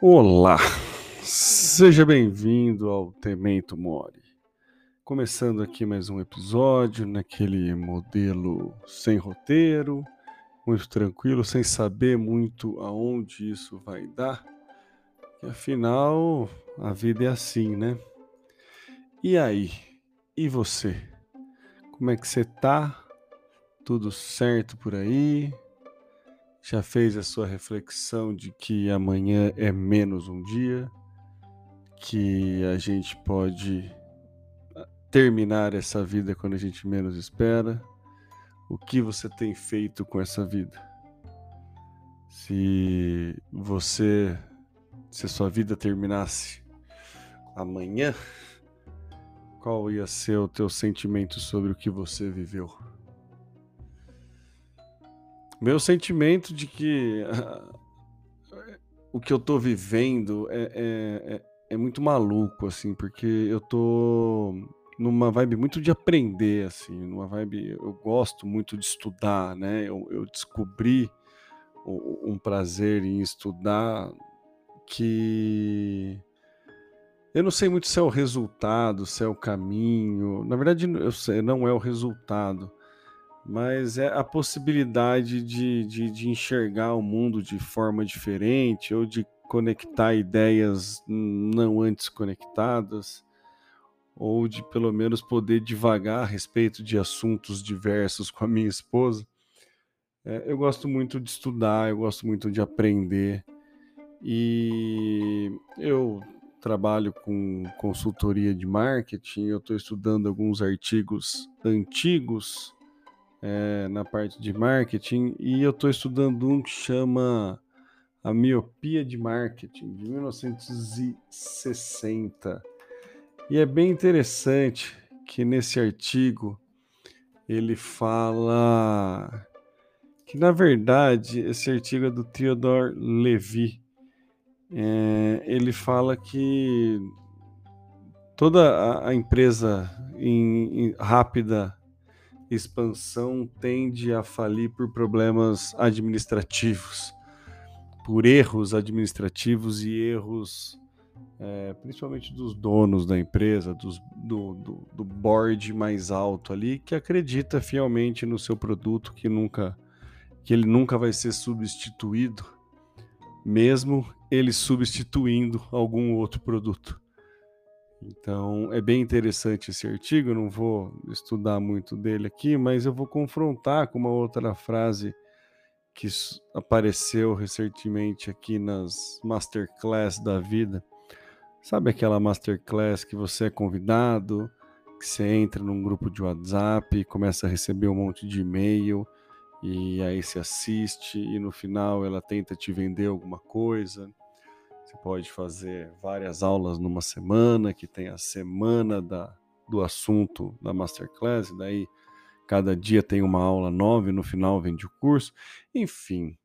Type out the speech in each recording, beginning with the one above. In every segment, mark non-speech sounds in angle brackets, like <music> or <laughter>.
Olá, seja bem-vindo ao Temento Mori. Começando aqui mais um episódio naquele modelo sem roteiro, muito tranquilo, sem saber muito aonde isso vai dar. E afinal, a vida é assim, né? E aí? E você? Como é que você tá? Tudo certo por aí? Já fez a sua reflexão de que amanhã é menos um dia, que a gente pode ah, terminar essa vida quando a gente menos espera? O que você tem feito com essa vida? Se você, se a sua vida terminasse amanhã, qual ia ser o teu sentimento sobre o que você viveu? Meu sentimento de que uh, o que eu tô vivendo é, é, é, é, muito maluco, assim, porque eu tô numa vibe muito de aprender, assim, numa vibe. Eu gosto muito de estudar, né? Eu, eu descobri um prazer em estudar que eu não sei muito se é o resultado, se é o caminho. Na verdade, eu sei, não é o resultado mas é a possibilidade de, de, de, enxergar o mundo de forma diferente ou de conectar ideias não antes conectadas ou de pelo menos poder divagar a respeito de assuntos diversos com a minha esposa. É, eu gosto muito de estudar, eu gosto muito de aprender e eu trabalho com consultoria de marketing, eu estou estudando alguns artigos antigos é, na parte de marketing e eu estou estudando um que chama A Miopia de Marketing, de 1960. E é bem interessante que nesse artigo ele fala que, na verdade, esse artigo é do Theodore Levy. É, ele fala que toda a, a empresa em, em rápida expansão tende a falir por problemas administrativos, por erros administrativos e erros, é, principalmente dos donos da empresa, dos, do, do, do board mais alto ali, que acredita fielmente no seu produto, que nunca, que ele nunca vai ser substituído, mesmo ele substituindo algum outro produto. Então é bem interessante esse artigo, não vou estudar muito dele aqui, mas eu vou confrontar com uma outra frase que apareceu recentemente aqui nas masterclass da vida. Sabe aquela masterclass que você é convidado, que você entra num grupo de WhatsApp começa a receber um monte de e-mail e aí se assiste e no final ela tenta te vender alguma coisa você pode fazer várias aulas numa semana, que tem a semana da, do assunto da Masterclass, daí cada dia tem uma aula nova e no final vende o curso. Enfim,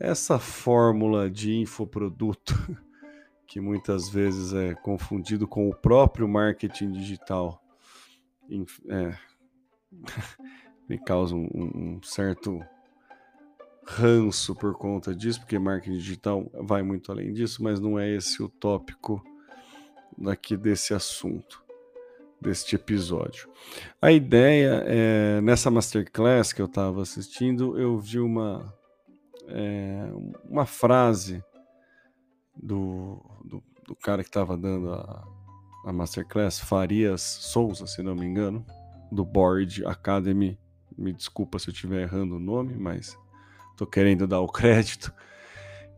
essa fórmula de infoproduto, <laughs> que muitas vezes é confundido com o próprio marketing digital, é, <laughs> me causa um, um certo ranço por conta disso, porque marketing digital vai muito além disso, mas não é esse o tópico daqui desse assunto, deste episódio. A ideia é, nessa masterclass que eu estava assistindo, eu vi uma, é, uma frase do, do, do cara que estava dando a, a masterclass, Farias Souza, se não me engano, do Board Academy. Me desculpa se eu estiver errando o nome, mas estou querendo dar o <laughs> crédito,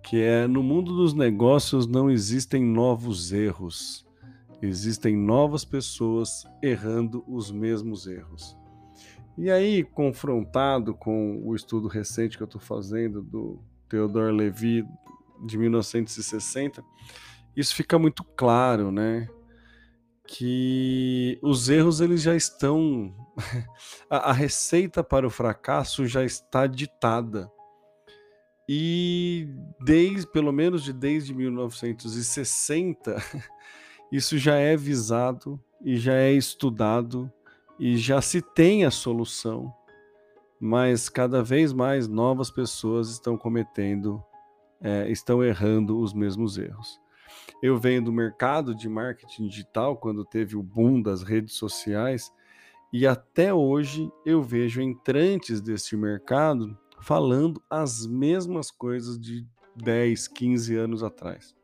que é no mundo dos negócios não existem novos erros, existem novas pessoas errando os mesmos erros. E aí, confrontado com o estudo recente que eu estou fazendo do Theodore Levy de 1960, isso fica muito claro, né? Que os erros eles já estão, <laughs> a, a receita para o fracasso já está ditada. E desde, pelo menos de desde 1960, <laughs> isso já é visado e já é estudado e já se tem a solução, mas cada vez mais novas pessoas estão cometendo é, estão errando os mesmos erros. Eu venho do mercado de marketing digital, quando teve o boom das redes sociais, e até hoje eu vejo entrantes desse mercado falando as mesmas coisas de 10, 15 anos atrás.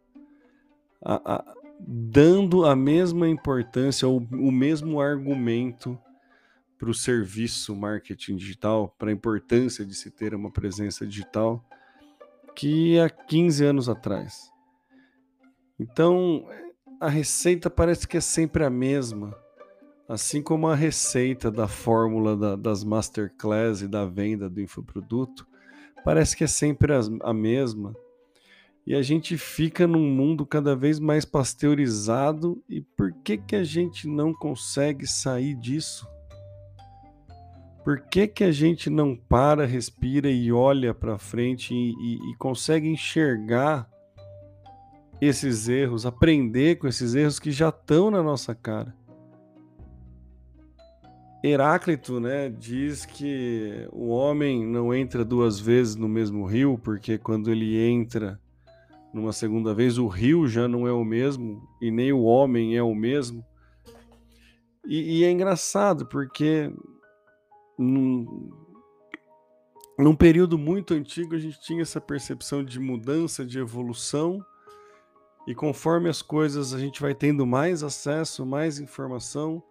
A, a, dando a mesma importância, o, o mesmo argumento para o serviço marketing digital, para a importância de se ter uma presença digital, que há 15 anos atrás. Então, a receita parece que é sempre a mesma. Assim como a receita da fórmula da, das masterclass e da venda do infoproduto, parece que é sempre a, a mesma. E a gente fica num mundo cada vez mais pasteurizado. E por que, que a gente não consegue sair disso? Por que, que a gente não para, respira e olha para frente e, e, e consegue enxergar esses erros, aprender com esses erros que já estão na nossa cara? Heráclito, né, diz que o homem não entra duas vezes no mesmo rio, porque quando ele entra numa segunda vez, o rio já não é o mesmo e nem o homem é o mesmo. E, e é engraçado porque num, num período muito antigo a gente tinha essa percepção de mudança, de evolução, e conforme as coisas a gente vai tendo mais acesso, mais informação,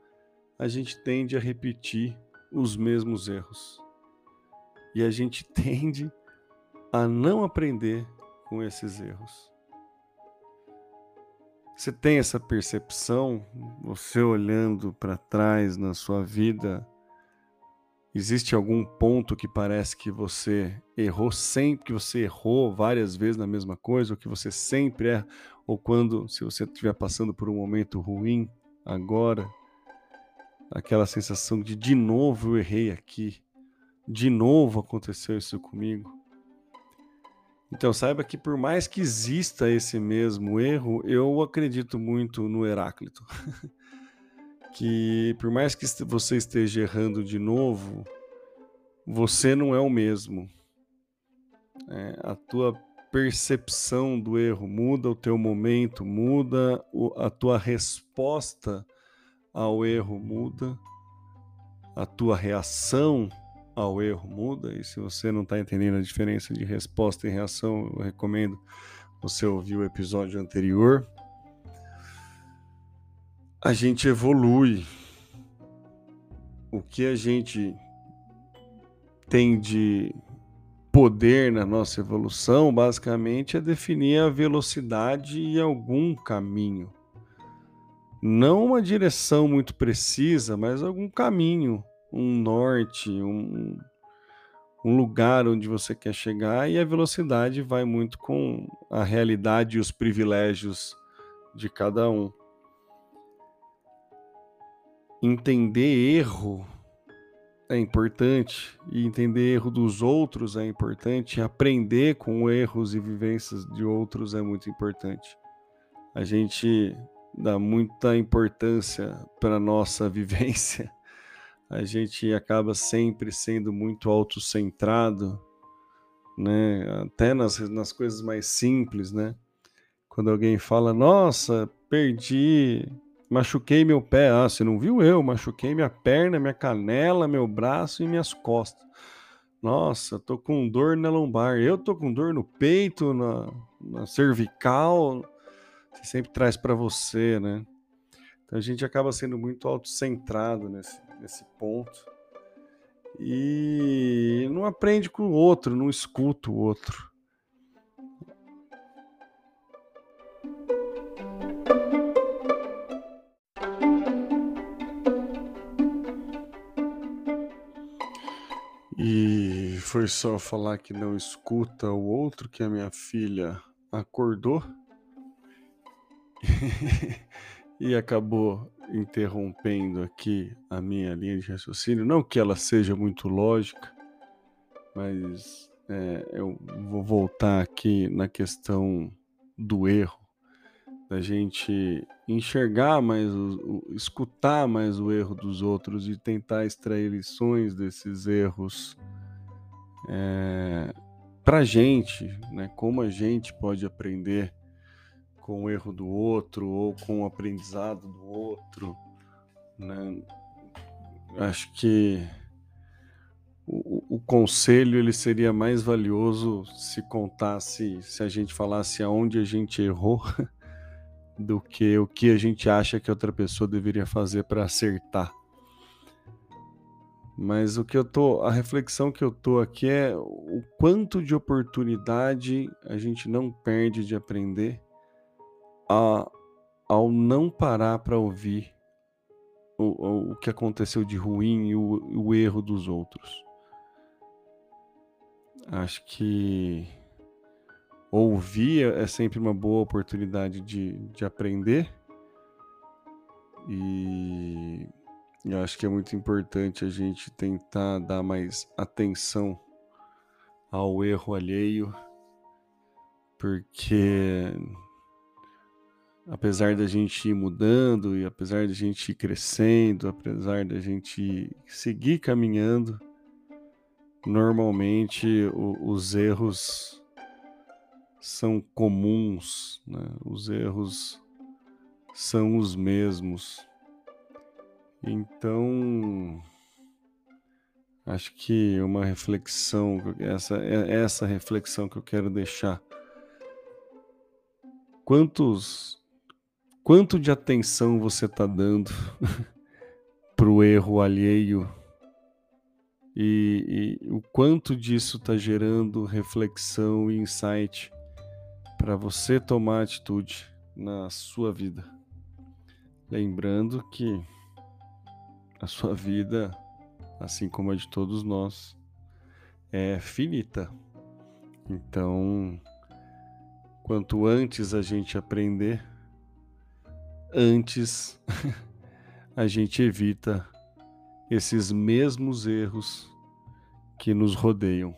a gente tende a repetir os mesmos erros. E a gente <laughs> tende a não aprender com esses erros. Você tem essa percepção, você olhando para trás na sua vida, existe algum ponto que parece que você errou sempre, que você errou várias vezes na mesma coisa, ou que você sempre erra, ou quando, se você estiver passando por um momento ruim agora, aquela sensação de de novo eu errei aqui, de novo aconteceu isso comigo. Então saiba que por mais que exista esse mesmo erro, eu acredito muito no Heráclito. <laughs> que por mais que você esteja errando de novo, você não é o mesmo. É, a tua percepção do erro muda, o teu momento muda, a tua resposta ao erro muda, a tua reação ao erro muda, e se você não está entendendo a diferença de resposta e reação, eu recomendo você ouvir o episódio anterior. A gente evolui. O que a gente tem de poder na nossa evolução, basicamente, é definir a velocidade e algum caminho. Não uma direção muito precisa, mas algum caminho um norte, um, um lugar onde você quer chegar, e a velocidade vai muito com a realidade e os privilégios de cada um. Entender erro é importante, e entender erro dos outros é importante, aprender com erros e vivências de outros é muito importante. A gente dá muita importância para a nossa <laughs> vivência a gente acaba sempre sendo muito autocentrado, né? Até nas, nas coisas mais simples, né? Quando alguém fala, nossa, perdi, machuquei meu pé. Ah, você não viu eu? Machuquei minha perna, minha canela, meu braço e minhas costas. Nossa, tô com dor na lombar. Eu tô com dor no peito, na, na cervical. Você sempre traz para você, né? Então a gente acaba sendo muito autocentrado nesse, nesse ponto. E não aprende com o outro, não escuta o outro. E foi só falar que não escuta o outro que a minha filha acordou <laughs> e acabou interrompendo aqui a minha linha de raciocínio, não que ela seja muito lógica, mas é, eu vou voltar aqui na questão do erro, da gente enxergar mais, o, o, escutar mais o erro dos outros e tentar extrair lições desses erros, é, para gente, né, como a gente pode aprender com o erro do outro ou com o aprendizado do outro, né? Acho que o, o, conselho ele seria mais valioso se contasse, se a gente falasse aonde a gente errou, <laughs> do que o que a gente acha que outra pessoa deveria fazer para acertar. Mas o que eu tô, a reflexão que eu tô aqui é o quanto de oportunidade a gente não perde de aprender a, ao não parar para ouvir o, o, que aconteceu de ruim e o, o erro dos outros. Acho que ouvir é sempre uma boa oportunidade de, de aprender. E eu acho que é muito importante a gente tentar dar mais atenção ao erro alheio, porque apesar da gente ir mudando e apesar da gente ir crescendo, apesar da gente seguir caminhando, normalmente o, os erros são comuns, né? os erros são os mesmos. Então, acho que uma reflexão, essa, é essa reflexão que eu quero deixar. Quantos, quanto de atenção você está dando <laughs> para o erro alheio e, e o quanto disso está gerando reflexão e insight para você tomar atitude na sua vida. Lembrando que a sua vida, assim como a de todos nós, é finita. Então, quanto antes a gente aprender, antes a gente evita esses mesmos erros que nos rodeiam.